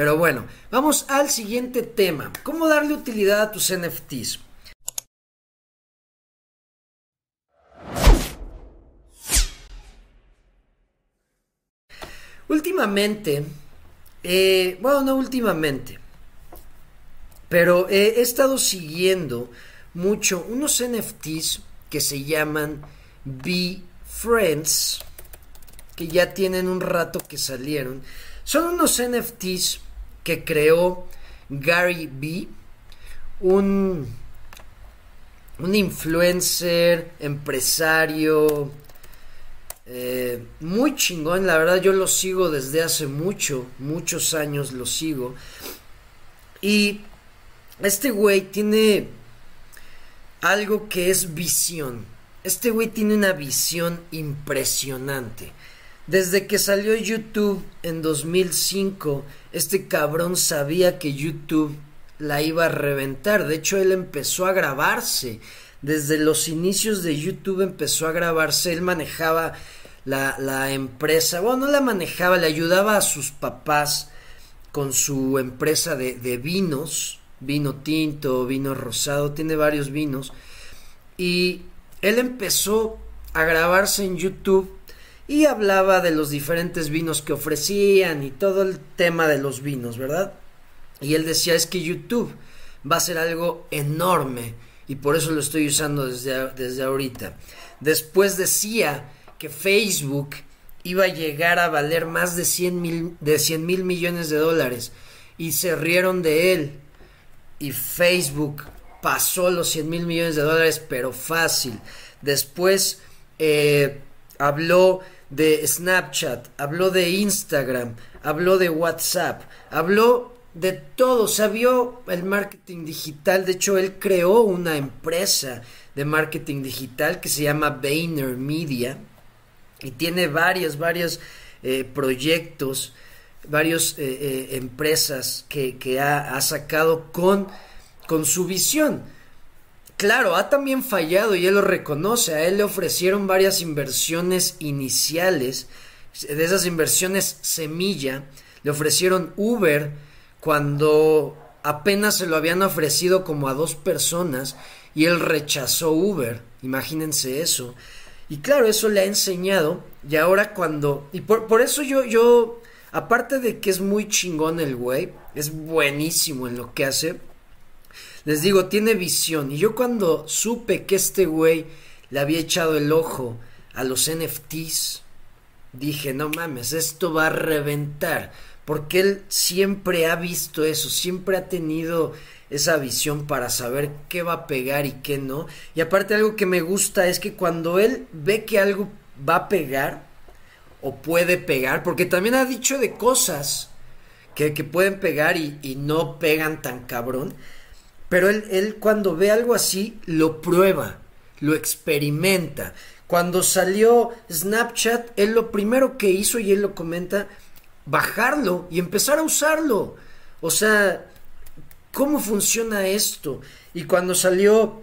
Pero bueno, vamos al siguiente tema. ¿Cómo darle utilidad a tus NFTs? Últimamente, eh, bueno, no últimamente, pero he estado siguiendo mucho unos NFTs que se llaman Be Friends, que ya tienen un rato que salieron. Son unos NFTs que creó Gary B, un, un influencer, empresario, eh, muy chingón, la verdad yo lo sigo desde hace mucho, muchos años lo sigo. Y este güey tiene algo que es visión. Este güey tiene una visión impresionante. Desde que salió YouTube en 2005, este cabrón sabía que YouTube la iba a reventar. De hecho, él empezó a grabarse. Desde los inicios de YouTube empezó a grabarse. Él manejaba la, empresa. Bueno, no la manejaba, le ayudaba a sus papás con su empresa de vinos vino tinto, vino rosado, tiene varios vinos. Y él empezó a grabarse en YouTube y hablaba de los diferentes vinos que ofrecían y todo el tema de los vinos, ¿verdad? Y él decía, es que YouTube va a ser algo enorme y por eso lo estoy usando desde, desde ahorita. Después decía que Facebook iba a llegar a valer más de 100 mil, de 100 mil millones de dólares y se rieron de él y Facebook pasó los 100 mil millones de dólares, pero fácil. Después eh, habló de Snapchat, habló de Instagram, habló de WhatsApp, habló de todo, sabió el marketing digital, de hecho él creó una empresa de marketing digital que se llama Vayner Media y tiene varios, varios eh, proyectos varias eh, eh, empresas que, ha, ha, sacado con, con su visión. Claro, ha también fallado y él lo reconoce. A él le ofrecieron varias inversiones iniciales, de esas inversiones semilla. Le ofrecieron Uber cuando apenas se lo habían ofrecido como a dos personas y él rechazó Uber. Imagínense eso. Y claro, eso le ha enseñado. Y ahora cuando... Y por, por eso yo, yo Aparte de que es muy chingón el güey, es buenísimo en lo que hace. Les digo, tiene visión. Y yo cuando supe que este güey le había echado el ojo a los NFTs, dije, no mames, esto va a reventar. Porque él siempre ha visto eso, siempre ha tenido esa visión para saber qué va a pegar y qué no. Y aparte algo que me gusta es que cuando él ve que algo va a pegar, o puede pegar, porque también ha dicho de cosas que, pueden pegar y, no pegan tan cabrón, pero él, él cuando ve algo así lo prueba, lo experimenta. Cuando salió Snapchat, él lo primero que hizo, y él lo comenta, bajarlo y empezar a usarlo. O sea, ¿cómo funciona esto? Y cuando salió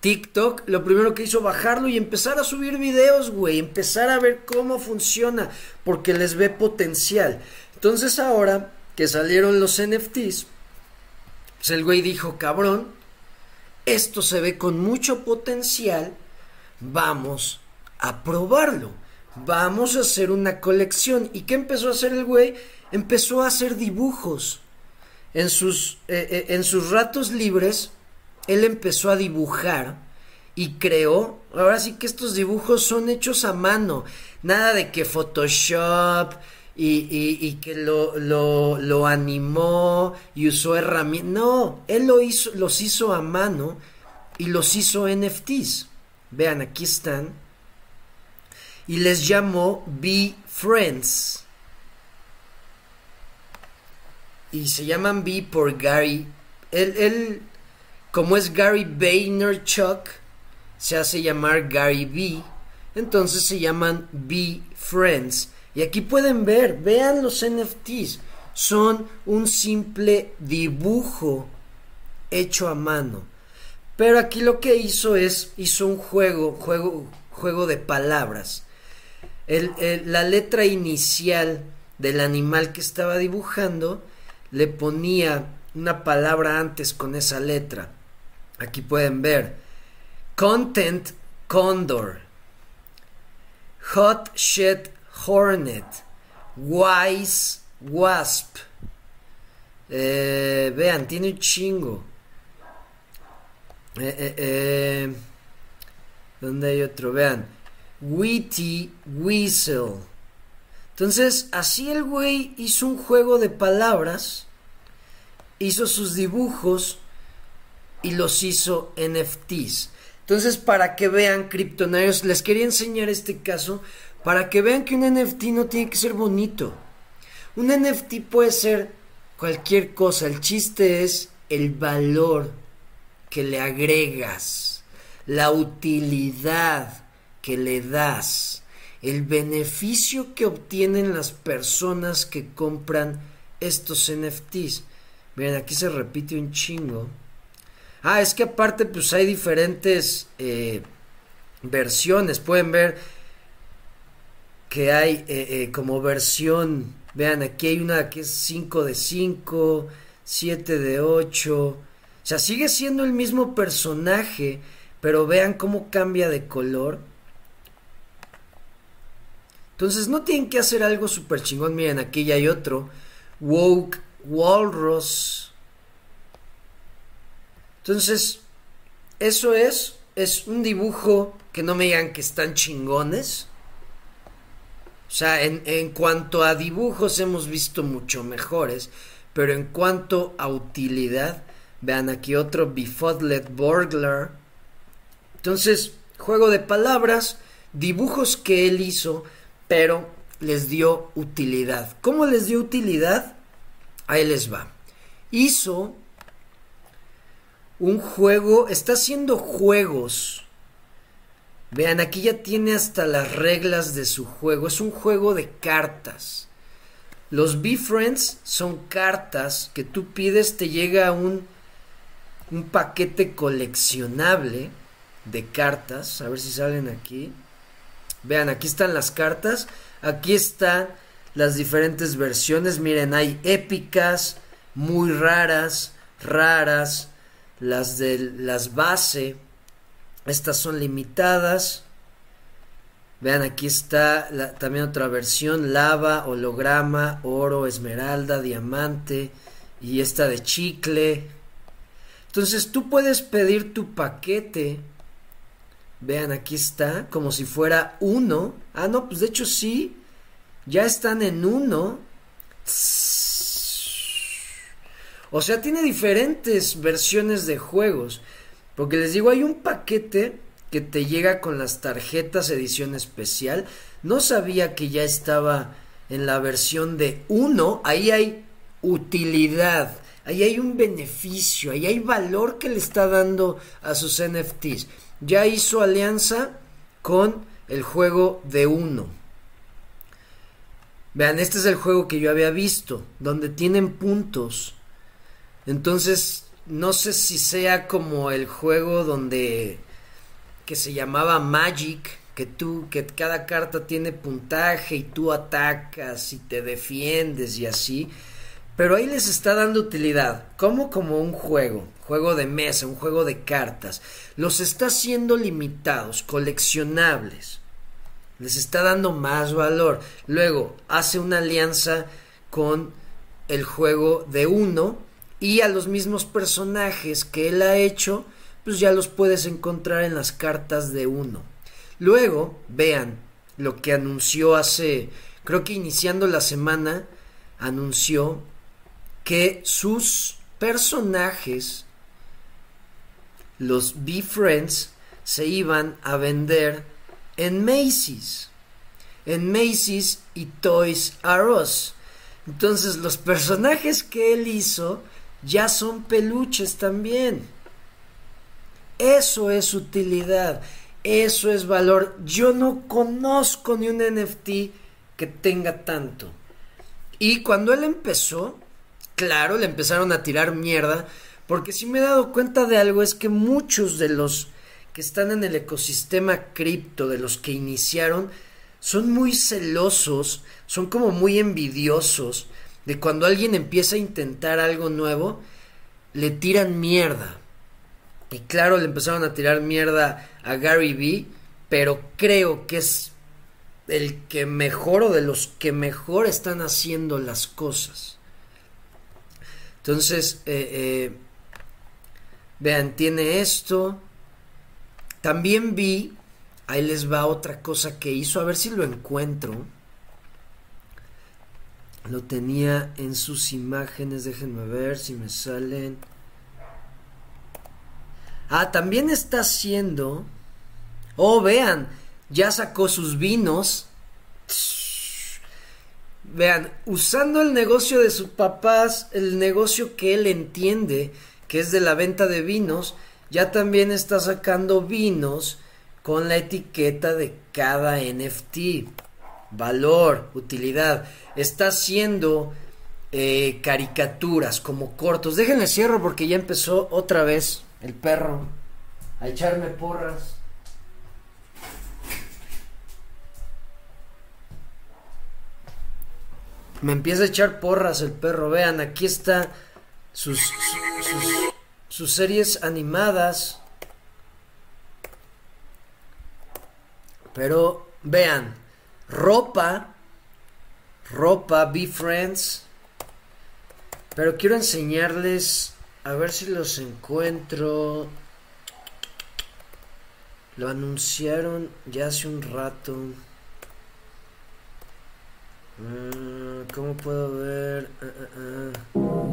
TikTok, lo primero que hizo bajarlo y empezar a subir videos, güey, empezar a ver cómo funciona, porque les ve potencial. Entonces ahora que salieron los NFTs, pues el güey dijo, cabrón, esto se ve con mucho potencial, vamos a probarlo, vamos a hacer una colección. ¿Y qué empezó a hacer el güey? Empezó a hacer dibujos. En sus, eh, eh, en sus ratos libres, él empezó a dibujar y creó, ahora sí que estos dibujos son hechos a mano, nada de que Photoshop y, y, que lo, lo, lo, animó y usó herramientas, no, él lo hizo, los hizo a mano y los hizo NFTs. Vean, aquí están. Y les llamó Be Friends. Y se llaman Be por Gary. Él, él como es Gary Vaynerchuk, se hace llamar Gary B. Entonces se llaman B Friends. Y aquí pueden ver, vean los NFTs. Son un simple dibujo hecho a mano. Pero aquí lo que hizo es, hizo un juego, juego, juego de palabras. la letra inicial del animal que estaba dibujando le ponía una palabra antes con esa letra. Aquí pueden ver. Content Condor. Hot Shit Hornet. Wise Wasp. Eh, vean, tiene un chingo. Eh, eh. ¿Dónde hay otro? Vean. Witty Weasel. Entonces, así el güey hizo un juego de palabras, hizo sus dibujos y los hizo NFTs. Entonces, para que vean, criptonarios, les quería enseñar este caso para que vean que un NFT no tiene que ser bonito. Un NFT puede ser cualquier cosa. El chiste es el valor que le agregas, la utilidad que le das, el beneficio que obtienen las personas que compran estos NFTs. Miren, aquí se repite un chingo. Ah, es que aparte pues hay diferentes eh, versiones. Pueden ver que hay eh, eh, como versión, vean, aquí hay una que es 5 de 5, 7 de 8, o sea, sigue siendo el mismo personaje, pero vean cómo cambia de color. Entonces no tienen que hacer algo súper chingón. Miren, aquí ya hay otro. Woke Walrus. Entonces, eso es. Es un dibujo que no me digan que están chingones. O sea, en, en cuanto a dibujos hemos visto mucho mejores. Pero en cuanto a utilidad, Vean aquí otro Befuddled Burglar. Entonces, juego de palabras, dibujos que él hizo, pero les dio utilidad. ¿Cómo les dio utilidad? Ahí les va. Hizo un juego, está haciendo juegos. Vean, aquí ya tiene hasta las reglas de su juego. Es un juego de cartas. Los B-Friends son cartas que tú pides, te llega un un paquete coleccionable de cartas. A ver si salen aquí. Vean, aquí están las cartas. Aquí están las diferentes versiones. Miren, hay épicas, muy raras, raras. Las de las base. Estas son limitadas. Vean, aquí está también otra versión. Lava, holograma, oro, esmeralda, diamante. Y esta de chicle. Entonces tú puedes pedir tu paquete. Vean, aquí está, como si fuera uno. Ah, no, pues de hecho sí. Ya están en uno. O sea, tiene diferentes versiones de juegos. Porque les digo, hay un paquete que te llega con las tarjetas edición especial. No sabía que ya estaba en la versión de uno. Ahí hay utilidad ahí hay un beneficio, ahí hay valor que le está dando a sus NFTs. Ya hizo alianza con el juego de uno. Vean, este es el juego que yo había visto, donde tienen puntos. Entonces, no sé si sea como el juego donde que se llamaba Magic, que tú que cada carta tiene puntaje y tú atacas y te defiendes y así. Pero ahí les está dando utilidad, como como un juego, juego de mesa, un juego de cartas. Los está haciendo limitados, coleccionables. Les está dando más valor. Luego hace una alianza con el juego de uno y a los mismos personajes que él ha hecho, pues ya los puedes encontrar en las cartas de uno. Luego, vean lo que anunció hace, creo que iniciando la semana, anunció que sus personajes, los B-Friends, se iban a vender en Macy's. En Macy's y Toys R Us. Entonces los personajes que él hizo ya son peluches también. Eso es utilidad, eso es valor. Yo no conozco ni un NFT que tenga tanto. Y cuando él empezó, claro, le empezaron a tirar mierda, porque si me he dado cuenta de algo es que muchos de los que están en el ecosistema cripto, de los que iniciaron, son muy celosos, son como muy envidiosos de cuando alguien empieza a intentar algo nuevo, le tiran mierda. Y claro, le empezaron a tirar mierda a Gary Vee, pero creo que es el que mejor o de los que mejor están haciendo las cosas. Entonces, eh, eh, vean, tiene esto. También vi, ahí les va otra cosa que hizo, a ver si lo encuentro. Lo tenía en sus imágenes, déjenme ver si me salen. Ah, también está haciendo... Oh, vean, ya sacó sus vinos. Vean, usando el negocio de sus papás, el negocio que él entiende, que es de la venta de vinos, ya también está sacando vinos con la etiqueta de cada NFT. Valor, utilidad. Está haciendo eh, caricaturas como cortos. Déjenle cierro porque ya empezó otra vez el perro a echarme porras. Me empieza a echar porras el perro. Vean, aquí está sus, sus, series animadas. Pero vean, ropa, ropa, be friends. Pero quiero enseñarles, a ver si los encuentro. Lo anunciaron ya hace un rato. Mm, ¿Cómo puedo ver? Ah, ah, ah.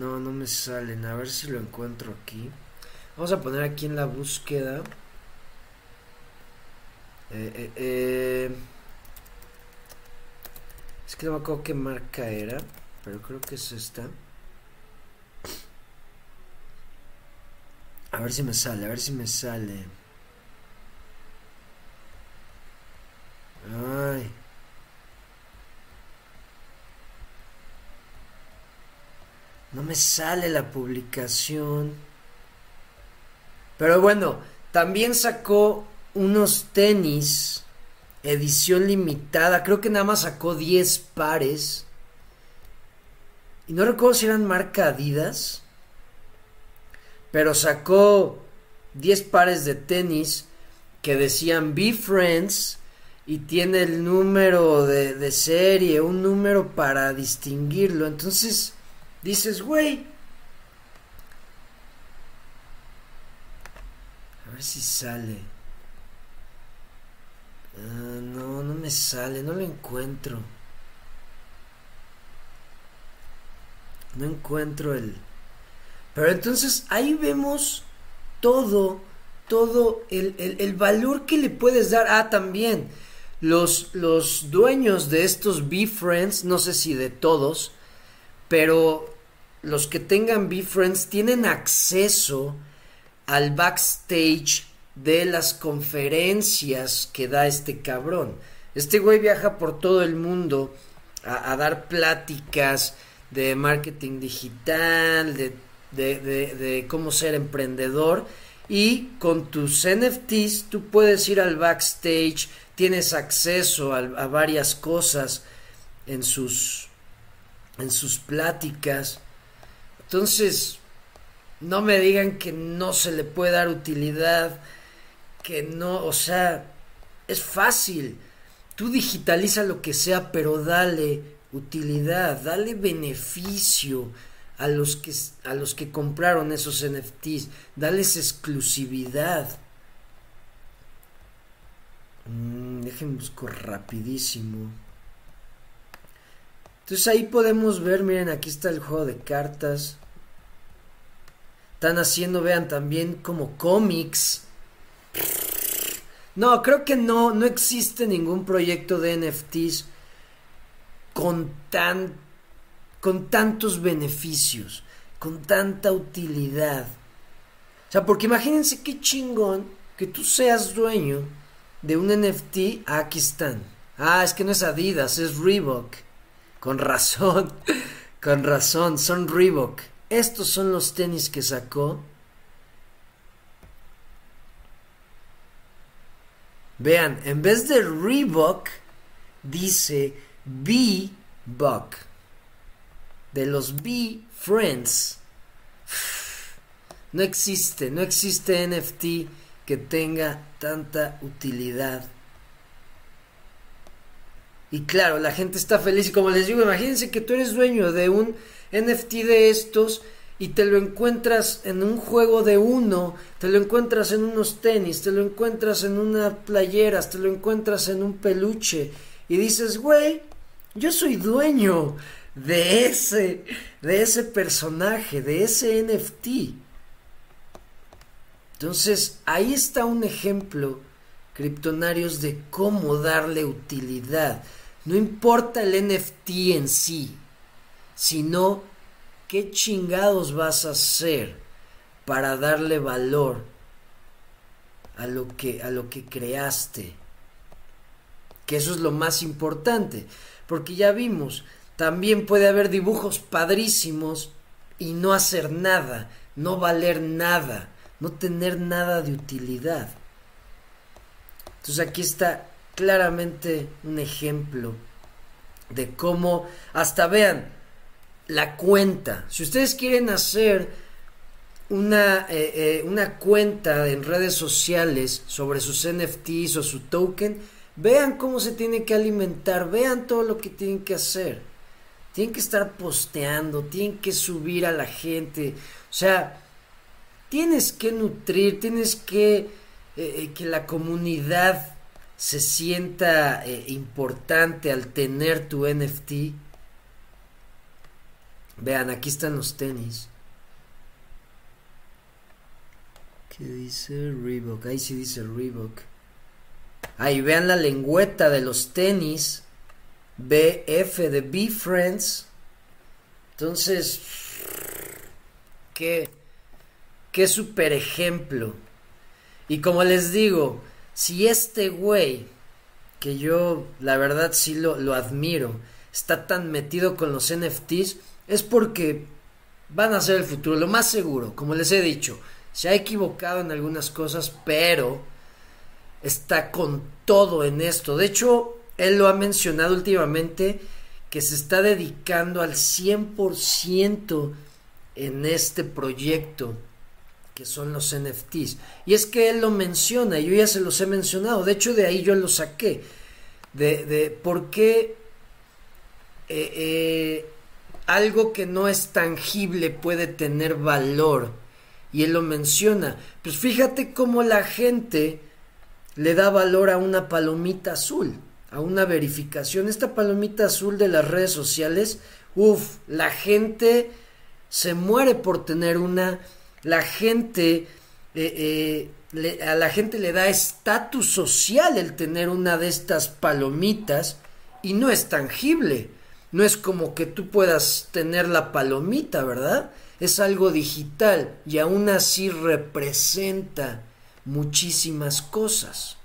No, no me salen. A ver si lo encuentro aquí. Vamos a poner aquí en la búsqueda. Eh, eh, eh. Es que no me acuerdo qué marca era, pero creo que es esta. A ver si me sale, a ver si me sale. Ay. No me sale la publicación. Pero bueno, también sacó unos tenis edición limitada. Creo que nada más sacó 10 pares. Y no recuerdo si eran marca Adidas pero sacó 10 pares de tenis que decían Be Friends y tiene el número de, serie, un número para distinguirlo. Entonces dices, güey, a ver si sale. Ah, no, no me sale, no lo encuentro. No encuentro el... Pero entonces ahí vemos todo, todo el, valor que le puedes dar. Ah, también, los, los dueños de estos B-Friends, no sé si de todos, pero los que tengan B-Friends tienen acceso al backstage de las conferencias que da este cabrón. Este güey viaja por todo el mundo a, dar pláticas de marketing digital, de de, cómo ser emprendedor. Y con tus NFTs tú puedes ir al backstage, tienes acceso a, varias cosas en sus, en sus pláticas. Entonces, no me digan que no se le puede dar utilidad, que no, o sea, es fácil. Tú digitaliza lo que sea, pero dale utilidad, dale beneficio a los que, a los que compraron esos NFTs, dales exclusividad. Mm, déjenme buscar rapidísimo. Entonces ahí podemos ver, miren, aquí está el juego de cartas. Están haciendo, vean, también como cómics. No, creo que no, no existe ningún proyecto de NFTs con tan con tantos beneficios, con tanta utilidad. O sea, porque imagínense qué chingón que tú seas dueño de un NFT, ah, aquí están. Ah, es que no es Adidas, es Reebok. Con razón, con razón, son Reebok. Estos son los tenis que sacó. Vean, en vez de Reebok, dice B-Buck. De los B-Friends. No existe, no existe NFT que tenga tanta utilidad. Y claro, la gente está feliz y como les digo, imagínense que tú eres dueño de un NFT de estos y te lo encuentras en un juego de uno, te lo encuentras en unos tenis, te lo encuentras en unas playeras, te lo encuentras en un peluche y dices, güey, yo soy dueño de ese, de ese personaje, de ese NFT. Entonces, ahí está un ejemplo, criptonarios, de cómo darle utilidad. No importa el NFT en sí, sino qué chingados vas a hacer para darle valor a lo que a lo que creaste. Que eso es lo más importante, porque ya vimos, también puede haber dibujos padrísimos y no hacer nada, no valer nada, no tener nada de utilidad. Entonces aquí está claramente un ejemplo de cómo, hasta vean, la cuenta. Si ustedes quieren hacer una, eh, eh, una cuenta en redes sociales sobre sus NFTs o su token, vean cómo se tiene que alimentar, vean todo lo que tienen que hacer. Tienen que estar posteando, tienen que subir a la gente. O sea, tienes que nutrir, tienes que eh, que la comunidad se sienta eh, importante al tener tu NFT. Vean, aquí están los tenis. ¿Qué dice Reebok? Ahí sí dice Reebok. Ahí vean la lengüeta de los tenis. BF de B Friends. Entonces, qué, qué super ejemplo. Y como les digo, si este güey, que yo la verdad sí lo, lo admiro, está tan metido con los NFTs, es porque van a ser el futuro, lo más seguro, como les he dicho, se ha equivocado en algunas cosas, pero está con todo en esto. De hecho, él lo ha mencionado últimamente que se está dedicando al 100% en este proyecto que son los NFTs. Y es que él lo menciona, yo ya se los he mencionado, de hecho de ahí yo lo saqué, de, de por qué eh, eh, algo que no es tangible puede tener valor. Y él lo menciona. Pues fíjate cómo la gente le da valor a una palomita azul, a una verificación. Esta palomita azul de las redes sociales, uff, la gente se muere por tener una la gente, eh, eh, a la gente le da estatus social el tener una de estas palomitas y no es tangible. No es como que tú puedas tener la palomita, ¿verdad? Es algo digital y aún así representa muchísimas cosas.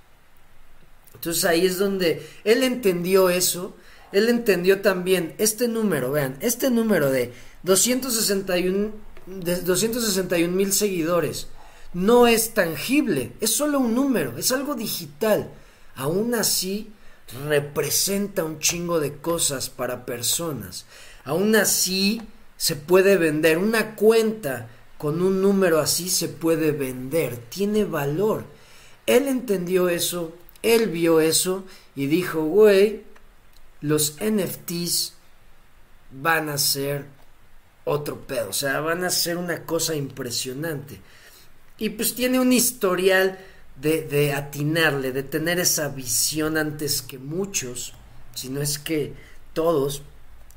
Entonces ahí es donde él entendió eso. Él entendió también este número, vean, este número de 261 de 261 mil seguidores. No es tangible, es solo un número, es algo digital. Aún así, representa un chingo de cosas para personas. Aún así, se puede vender. Una cuenta con un número así se puede vender, tiene valor. Él entendió eso, él vio eso y dijo, güey, los NFTs van a ser otro pedo. O sea, van a ser una cosa impresionante. Y pues tiene un historial de, de, atinarle, de tener esa visión antes que muchos, si no es que todos,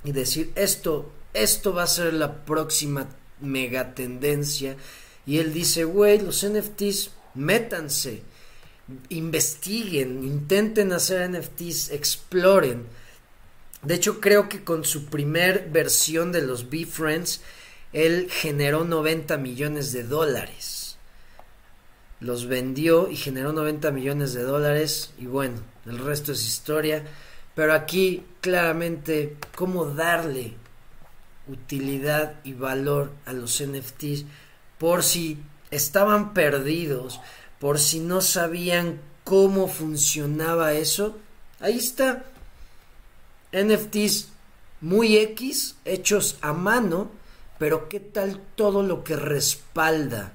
y decir esto, esto va a ser la próxima mega tendencia. Y él dice, güey, los NFTs, métanse, investiguen, intenten hacer NFTs, exploren de hecho, creo que con su primer versión de los B-Friends, él generó 90 millones de dólares. Los vendió y generó 90 millones de dólares. Y bueno, el resto es historia. Pero aquí claramente cómo darle utilidad y valor a los NFTs por si estaban perdidos, por si no sabían cómo funcionaba eso, ahí está. NFTs muy X, hechos a mano, pero qué tal todo lo que respalda